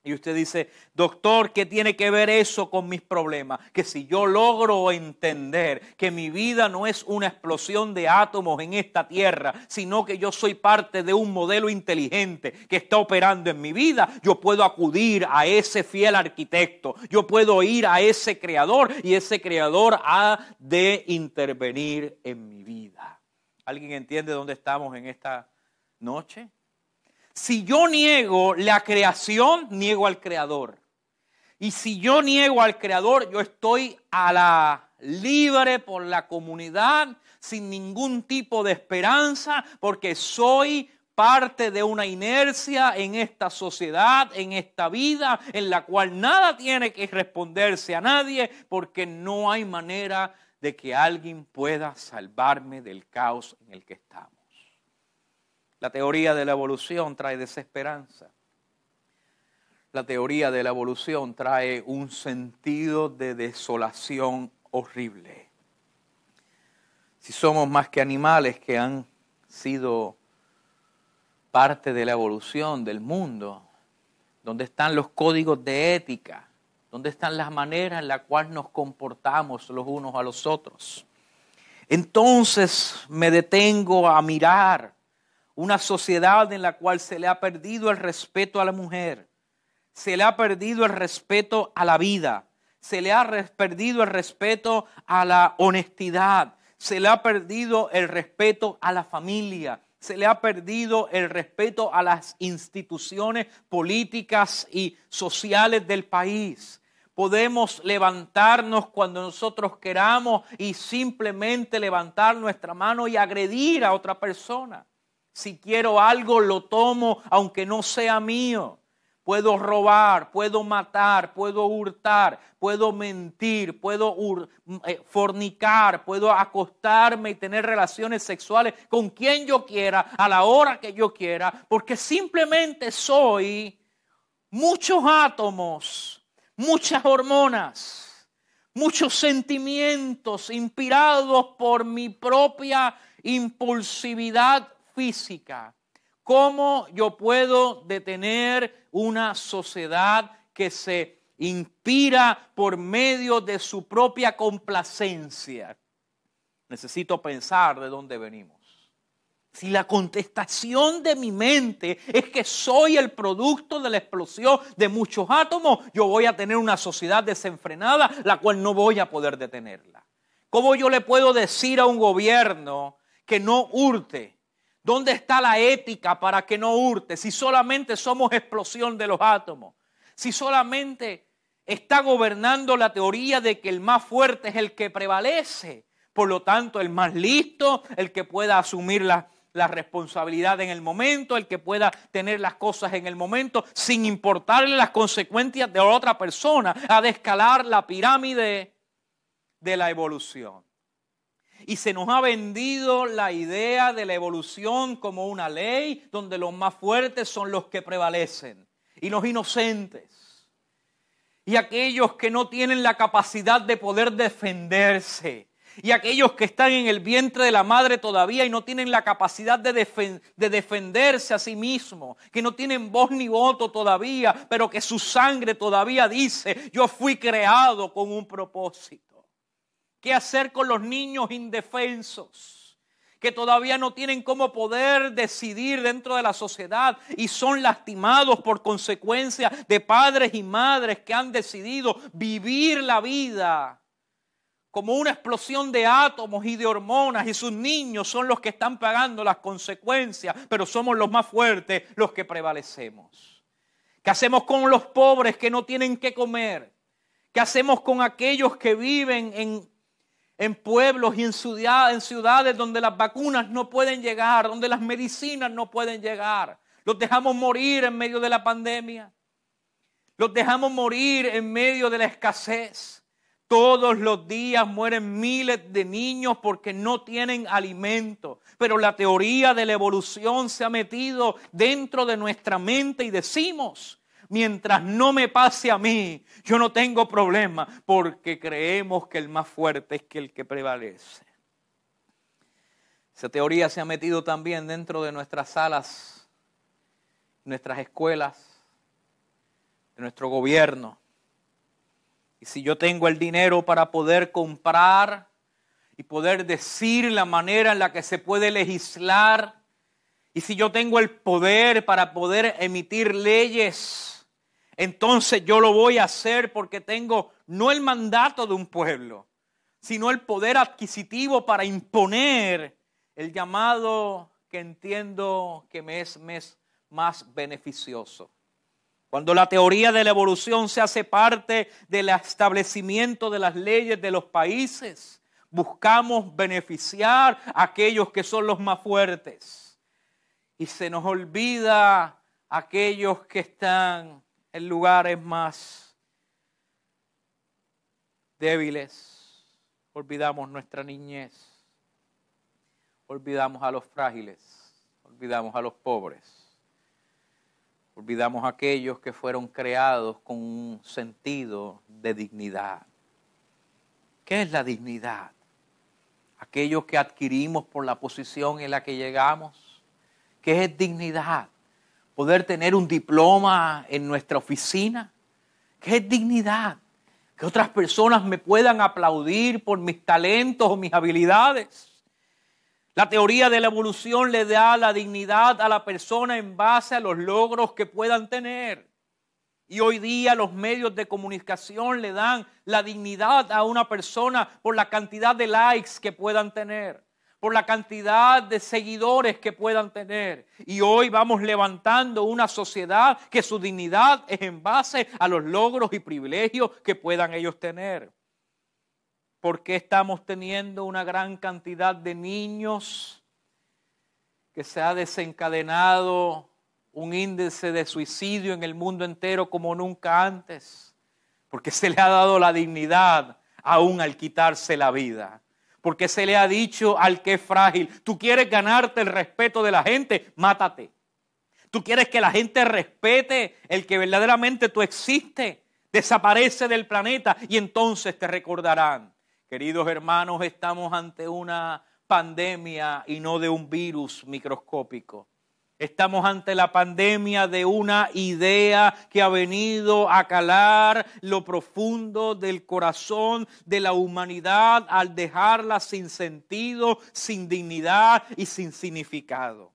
Y usted dice, doctor, ¿qué tiene que ver eso con mis problemas? Que si yo logro entender que mi vida no es una explosión de átomos en esta tierra, sino que yo soy parte de un modelo inteligente que está operando en mi vida, yo puedo acudir a ese fiel arquitecto, yo puedo ir a ese creador y ese creador ha de intervenir en mi vida. ¿Alguien entiende dónde estamos en esta noche? Si yo niego la creación, niego al creador. Y si yo niego al creador, yo estoy a la libre por la comunidad, sin ningún tipo de esperanza, porque soy parte de una inercia en esta sociedad, en esta vida, en la cual nada tiene que responderse a nadie, porque no hay manera de que alguien pueda salvarme del caos en el que estamos. La teoría de la evolución trae desesperanza. La teoría de la evolución trae un sentido de desolación horrible. Si somos más que animales que han sido parte de la evolución del mundo, ¿dónde están los códigos de ética? ¿Dónde están las maneras en las cuales nos comportamos los unos a los otros? Entonces me detengo a mirar una sociedad en la cual se le ha perdido el respeto a la mujer, se le ha perdido el respeto a la vida, se le ha perdido el respeto a la honestidad, se le ha perdido el respeto a la familia, se le ha perdido el respeto a las instituciones políticas y sociales del país. Podemos levantarnos cuando nosotros queramos y simplemente levantar nuestra mano y agredir a otra persona. Si quiero algo, lo tomo aunque no sea mío. Puedo robar, puedo matar, puedo hurtar, puedo mentir, puedo eh, fornicar, puedo acostarme y tener relaciones sexuales con quien yo quiera, a la hora que yo quiera, porque simplemente soy muchos átomos muchas hormonas, muchos sentimientos inspirados por mi propia impulsividad física. ¿Cómo yo puedo detener una sociedad que se inspira por medio de su propia complacencia? Necesito pensar de dónde venimos. Si la contestación de mi mente es que soy el producto de la explosión de muchos átomos, yo voy a tener una sociedad desenfrenada, la cual no voy a poder detenerla. ¿Cómo yo le puedo decir a un gobierno que no hurte? ¿Dónde está la ética para que no hurte? Si solamente somos explosión de los átomos. Si solamente está gobernando la teoría de que el más fuerte es el que prevalece. Por lo tanto, el más listo, el que pueda asumir la la responsabilidad en el momento, el que pueda tener las cosas en el momento, sin importarle las consecuencias de otra persona, a de escalar la pirámide de la evolución. Y se nos ha vendido la idea de la evolución como una ley donde los más fuertes son los que prevalecen y los inocentes. Y aquellos que no tienen la capacidad de poder defenderse y aquellos que están en el vientre de la madre todavía y no tienen la capacidad de, de, defenderse a sí mismos, que no tienen voz ni voto todavía, pero que su sangre todavía dice, yo fui creado con un propósito. ¿Qué hacer con los niños indefensos? que todavía no tienen cómo poder decidir dentro de la sociedad y son lastimados por consecuencia de padres y madres que han decidido vivir la vida como una explosión de átomos y de hormonas y sus niños son los que están pagando las consecuencias, pero somos los más fuertes los que prevalecemos. ¿Qué hacemos con los pobres que no tienen que comer? ¿Qué hacemos con aquellos que viven en, en pueblos y en, ciudad, en ciudades donde las vacunas no pueden llegar, donde las medicinas no pueden llegar? Los dejamos morir en medio de la pandemia. Los dejamos morir en medio de la escasez. Todos los días mueren miles de niños porque no tienen alimento. Pero la teoría de la evolución se ha metido dentro de nuestra mente y decimos, mientras no me pase a mí, yo no tengo problema porque creemos que el más fuerte es que el que prevalece. Esa teoría se ha metido también dentro de nuestras salas, nuestras escuelas, de nuestro gobierno y si yo tengo el dinero para poder comprar y poder decir la manera en la que se puede legislar, y si yo tengo el poder para poder emitir leyes, entonces yo lo voy a hacer porque tengo no el mandato de un pueblo, sino el poder adquisitivo para imponer el llamado que entiendo que me es más beneficioso. Cuando la teoría de la evolución se hace parte del establecimiento de las leyes de los países, buscamos beneficiar a aquellos que son los más fuertes. Y se nos olvida aquellos que están en lugares más débiles. Olvidamos nuestra niñez. Olvidamos a los frágiles. Olvidamos a los pobres Olvidamos aquellos que fueron creados con un sentido de dignidad. ¿Qué es la dignidad? Aquellos que adquirimos por la posición en la que llegamos. ¿Qué es dignidad? Poder tener un diploma en nuestra oficina. ¿Qué dignidad? Que otras personas me puedan aplaudir por mis talentos o mis habilidades. La teoría de la evolución le da la dignidad a la persona en base a los logros que puedan tener. Y hoy día los medios de comunicación le dan la dignidad a una persona por la cantidad de likes que puedan tener, por la cantidad de seguidores que puedan tener. Y hoy vamos levantando una sociedad que su dignidad es en base a los logros y privilegios que puedan ellos tener. ¿Por qué estamos teniendo una gran cantidad de niños que se ha desencadenado un índice de suicidio en el mundo entero como nunca antes? Porque se le ha dado la dignidad aún al quitarse la vida porque se le ha dicho al que es frágil, tú quieres ganarte el respeto de la gente, mátate. Tú quieres que la gente respete el que verdaderamente tú existes, desaparece del planeta y entonces te recordarán. Queridos hermanos, estamos ante una pandemia y no de un virus microscópico. Estamos ante la pandemia de una idea que ha venido a calar lo profundo del corazón de la humanidad al dejarla sin sentido, sin dignidad y sin significado.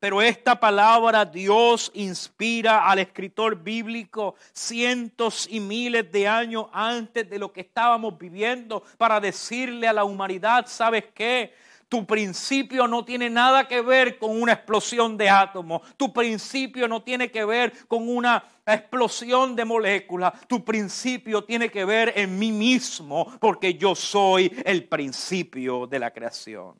Pero esta palabra Dios inspira al escritor bíblico cientos y miles de años antes de lo que estábamos viviendo para decirle a la humanidad, ¿sabes qué? Tu principio no tiene nada que ver con una explosión de átomos. Tu principio no tiene que ver con una explosión de moléculas. Tu principio tiene que ver en mí mismo porque yo soy el principio de la creación.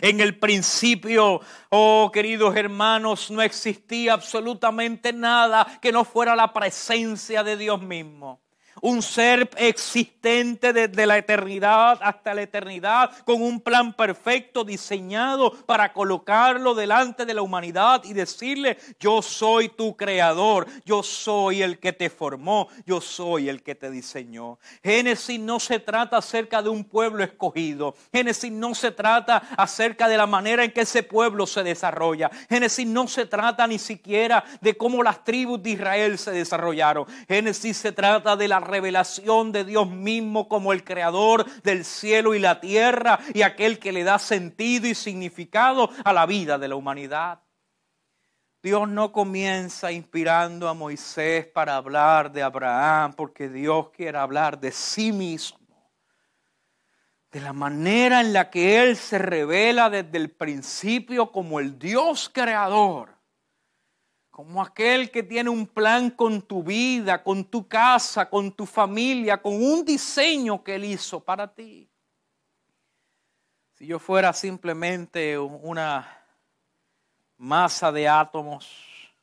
En el principio, oh queridos hermanos, no existía absolutamente nada que no fuera la presencia de Dios mismo un ser existente desde la eternidad hasta la eternidad, con un plan perfecto diseñado para colocarlo delante de la humanidad y decirle, yo soy tu creador, yo soy el que te formó, yo soy el que te diseñó. Génesis no se trata acerca de un pueblo escogido, Génesis no se trata acerca de la manera en que ese pueblo se desarrolla, Génesis no se trata ni siquiera de cómo las tribus de Israel se desarrollaron, Génesis se trata de la revelación de Dios mismo como el creador del cielo y la tierra y aquel que le da sentido y significado a la vida de la humanidad. Dios no comienza inspirando a Moisés para hablar de Abraham porque Dios quiere hablar de sí mismo de la manera en la que Él se revela desde el principio como el Dios creador como aquel que tiene un plan con tu vida, con tu casa, con tu familia, con un diseño que Él hizo para ti. Si yo fuera simplemente una masa de átomos,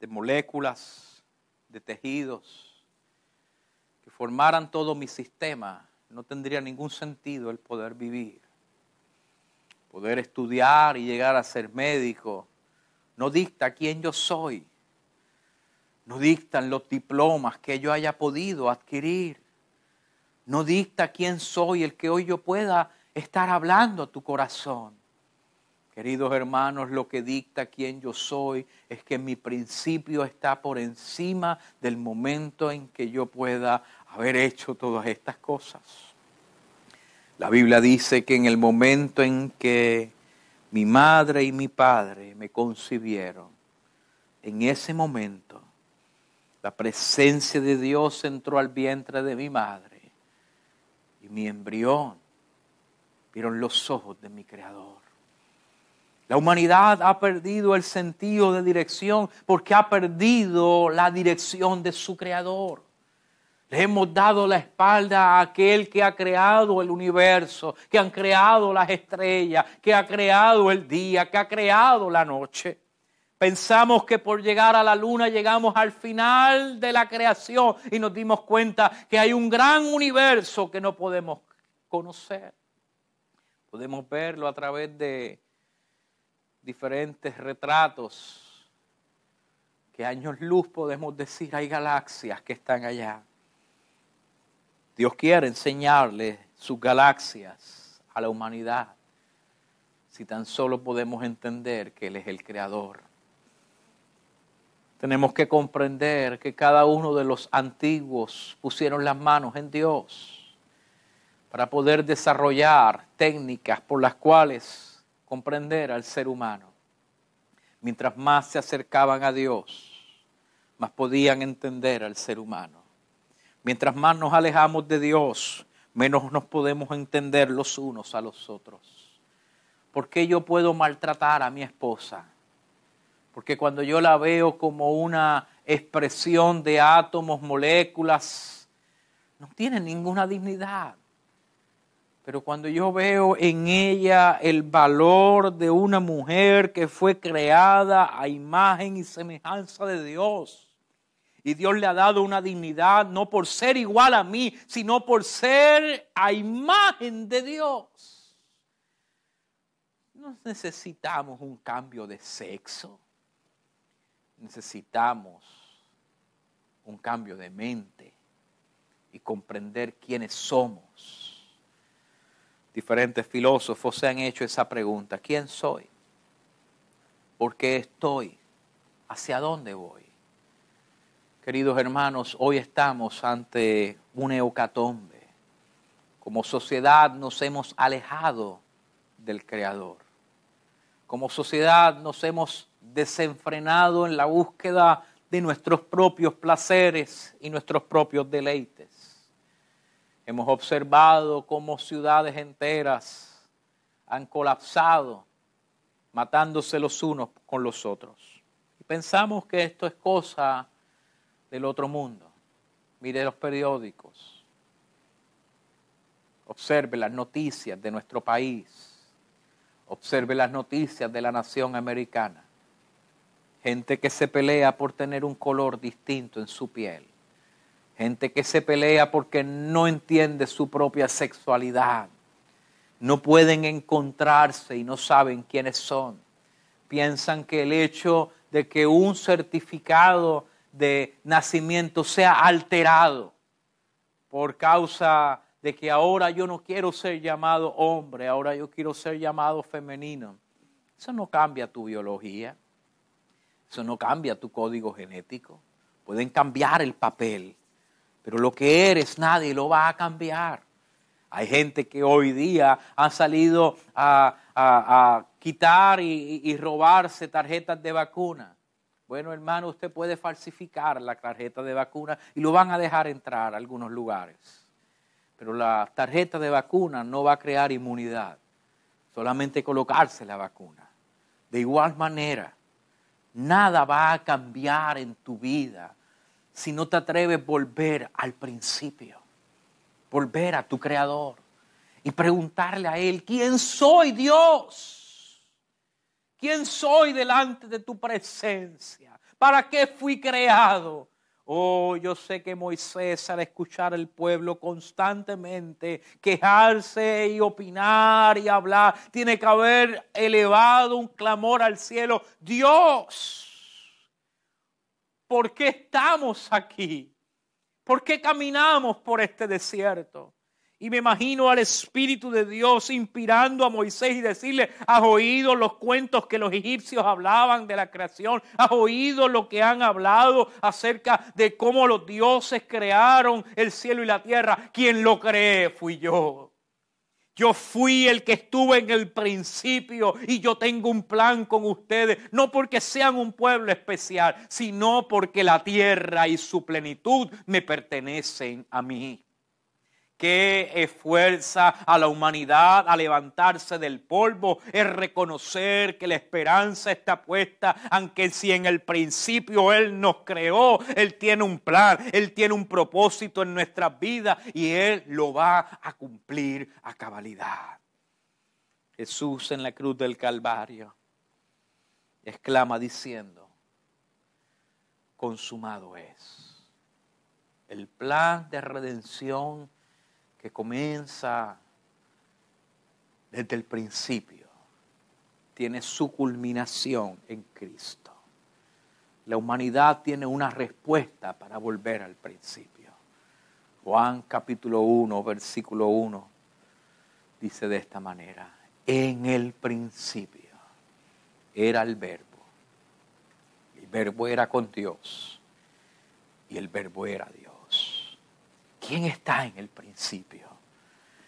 de moléculas, de tejidos, que formaran todo mi sistema, no tendría ningún sentido el poder vivir. Poder estudiar y llegar a ser médico no dicta quién yo soy, no dictan los diplomas que yo haya podido adquirir, no dicta quién soy el que hoy yo pueda estar hablando a tu corazón. Queridos hermanos, lo que dicta quién yo soy es que mi principio está por encima del momento en que yo pueda haber hecho todas estas cosas. La Biblia dice que en el momento en que mi madre y mi padre me concibieron, en ese momento la presencia de Dios entró al vientre de mi madre y mi embrión vieron los ojos de mi Creador. La humanidad ha perdido el sentido de dirección porque ha perdido la dirección de su Creador. Le hemos dado la espalda a aquel que ha creado el universo, que han creado las estrellas, que ha creado el día, que ha creado la noche. Pensamos que por llegar a la luna llegamos al final de la creación y nos dimos cuenta que hay un gran universo que no podemos conocer. Podemos verlo a través de diferentes retratos que años luz podemos decir hay galaxias que están allá. Dios quiere enseñarle sus galaxias a la humanidad si tan solo podemos entender que Él es el creador. Tenemos que comprender que cada uno de los antiguos pusieron las manos en Dios para poder desarrollar técnicas por las cuales comprender al ser humano. Mientras más se acercaban a Dios, más podían entender al ser humano. Mientras más nos alejamos de Dios, menos nos podemos entender los unos a los otros. ¿Por qué yo puedo maltratar a mi esposa? Porque cuando yo la veo como una expresión de átomos, moléculas, no tiene ninguna dignidad. Pero cuando yo veo en ella el valor de una mujer que fue creada a imagen y semejanza de Dios, y Dios le ha dado una dignidad no por ser igual a mí, sino por ser a imagen de Dios. No necesitamos un cambio de sexo. Necesitamos un cambio de mente y comprender quiénes somos. Diferentes filósofos se han hecho esa pregunta. ¿Quién soy? ¿Por qué estoy? ¿Hacia dónde voy? Queridos hermanos, hoy estamos ante un eucatombe. Como sociedad nos hemos alejado del Creador. Como sociedad nos hemos desenfrenado en la búsqueda de nuestros propios placeres y nuestros propios deleites. Hemos observado cómo ciudades enteras han colapsado, matándose los unos con los otros. Y pensamos que esto es cosa del otro mundo. Mire los periódicos. Observe las noticias de nuestro país. Observe las noticias de la nación americana. Gente que se pelea por tener un color distinto en su piel. Gente que se pelea porque no entiende su propia sexualidad. No pueden encontrarse y no saben quiénes son. Piensan que el hecho de que un certificado de nacimiento sea alterado por causa de que ahora yo no quiero ser llamado hombre, ahora yo quiero ser llamado femenino. Eso no cambia tu biología, eso no cambia tu código genético. Pueden cambiar el papel, pero lo que eres nadie lo va a cambiar. Hay gente que hoy día ha salido a, quitar y robarse tarjetas de vacuna bueno, hermano, usted puede falsificar la tarjeta de vacuna y lo van a dejar entrar a algunos lugares. Pero la tarjeta de vacuna no va a crear inmunidad, solamente colocarse la vacuna. De igual manera, nada va a cambiar en tu vida si no te atreves a volver al principio, volver a tu creador y preguntarle a Él, ¿quién soy Dios? ¿Quién soy delante de tu presencia? ¿Para qué fui creado? Oh, yo sé que Moisés al escuchar al pueblo constantemente quejarse y opinar y hablar, tiene que haber elevado un clamor al cielo. Dios, ¿por qué estamos aquí? ¿Por qué caminamos por este desierto? Y me imagino al Espíritu de Dios inspirando a Moisés y decirle, has oído los cuentos que los egipcios hablaban de la creación, has oído lo que han hablado acerca de cómo los dioses crearon el cielo y la tierra. Quien lo cree fui yo. Yo fui el que estuve en el principio y yo tengo un plan con ustedes, no porque sean un pueblo especial, sino porque la tierra y su plenitud me pertenecen a mí que esfuerza a la humanidad a levantarse del polvo, es reconocer que la esperanza está puesta, aunque si en el principio Él nos creó, Él tiene un plan, Él tiene un propósito en nuestras vidas y Él lo va a cumplir a cabalidad. Jesús en la cruz del Calvario exclama diciendo, consumado es. El plan de redención que comienza desde el principio, tiene su culminación en Cristo. La humanidad tiene una respuesta para volver al principio. Juan capítulo 1, versículo 1, dice de esta manera, en el principio era el verbo. El verbo era con Dios y el verbo era Dios. ¿Quién está en el principio?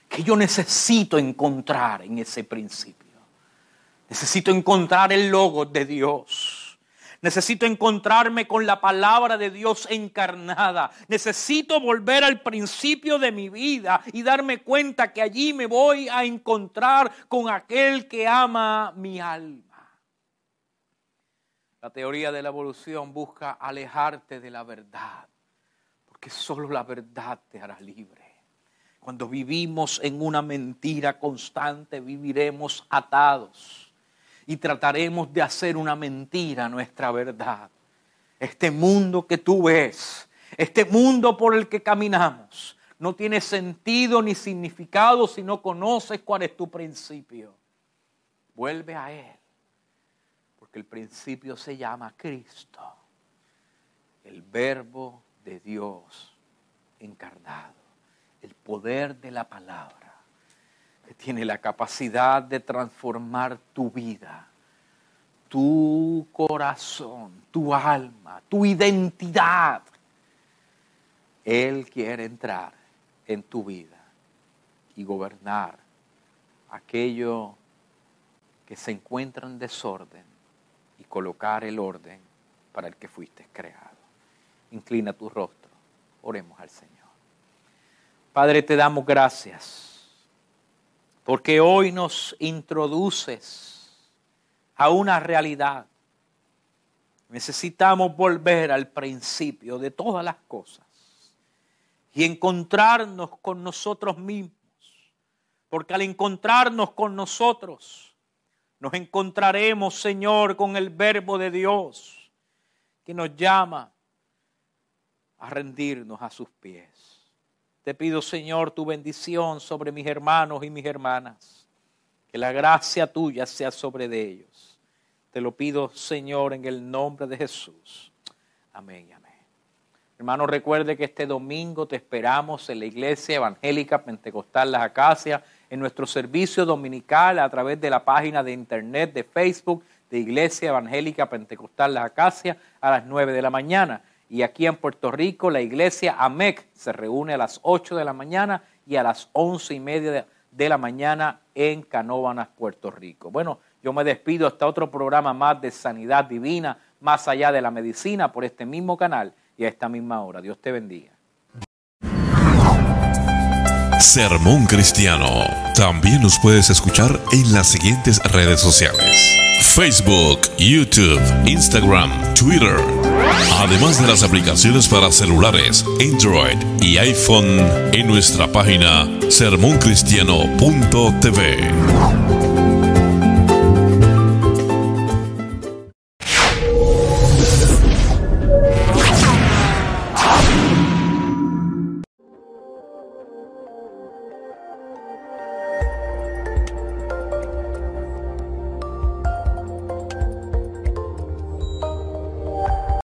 Que yo necesito encontrar en ese principio. Necesito encontrar el logo de Dios. Necesito encontrarme con la palabra de Dios encarnada. Necesito volver al principio de mi vida y darme cuenta que allí me voy a encontrar con aquel que ama mi alma. La teoría de la evolución busca alejarte de la verdad, porque solo la verdad te hará libre. Cuando vivimos en una mentira constante, viviremos atados y trataremos de hacer una mentira nuestra verdad. Este mundo que tú ves, este mundo por el que caminamos, no tiene sentido ni significado si no conoces cuál es tu principio. Vuelve a Él, porque el principio se llama Cristo, el verbo de Dios encarnado, el poder de la palabra tiene la capacidad de transformar tu vida, tu corazón, tu alma, tu identidad. Él quiere entrar en tu vida y gobernar aquello que se encuentra en desorden y colocar el orden para el que fuiste creado. Inclina tu rostro, oremos al Señor. Padre, te damos gracias porque hoy nos introduces a una realidad. Necesitamos volver al principio de todas las cosas y encontrarnos con nosotros mismos, porque al encontrarnos con nosotros, nos encontraremos, Señor, con el verbo de Dios que nos llama a rendirnos a sus pies. Te pido, Señor, tu bendición sobre mis hermanos y mis hermanas. Que la gracia tuya sea sobre de ellos. Te lo pido, Señor, en el nombre de Jesús. Amén y amén. Hermano, recuerde que este domingo te esperamos en la Iglesia Evangélica Pentecostal Las Acacias, en nuestro servicio dominical a través de la página de internet de Facebook de Iglesia Evangélica Pentecostal Las Acacias a las 9 de la mañana. Y aquí en Puerto Rico, la iglesia AMEC se reúne a las 8 de la mañana y a las 11 y media de la mañana en Canóvanas, Puerto Rico. Bueno, yo me despido hasta otro programa más de Sanidad Divina, más allá de la medicina, por este mismo canal y a esta misma hora. Dios te bendiga. Sermón Cristiano. También nos puedes escuchar en las siguientes redes sociales. Facebook, YouTube, Instagram, Twitter Además de las aplicaciones para celulares, Android y iPhone en nuestra página sermoncristiano.tv.